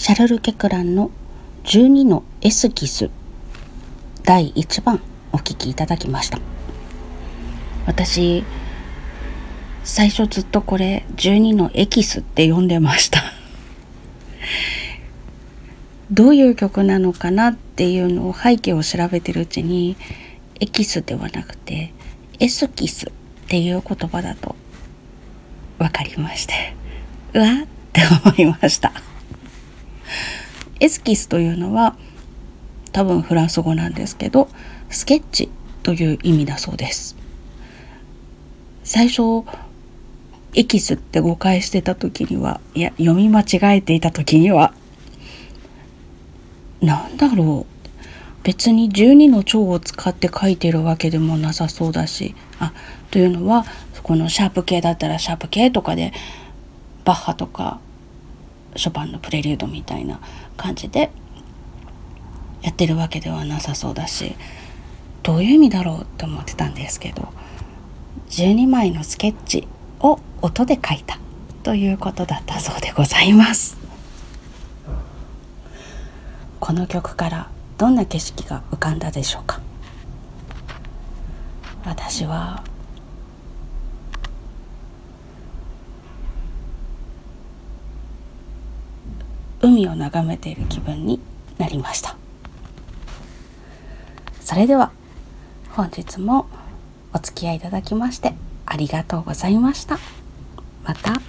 シャルル・ケクランの12のエスキス第1番お聴きいただきました。私最初ずっとこれ12のエキスって呼んでました。どういう曲なのかなっていうのを背景を調べてるうちにエキスではなくてエスキスっていう言葉だと分かりましてうわって思いました。エスキスというのは多分フランス語なんですけどスケッチという意味だそうです。最初エキスって誤解してた時にはいや読み間違えていた時にはなんだろう。別に12の蝶を使って書いてるわけでもなさそうだしあというのはこのシャープ系だったらシャープ系とかでバッハとかショパンのプレリュードみたいな感じでやってるわけではなさそうだしどういう意味だろうって思ってたんですけど12枚のスケッチを音で書いたということだったそうでございます。この曲からどんな景色が浮かんだでしょうか。私は海を眺めている気分になりました。それでは本日もお付き合いいただきましてありがとうございました。また。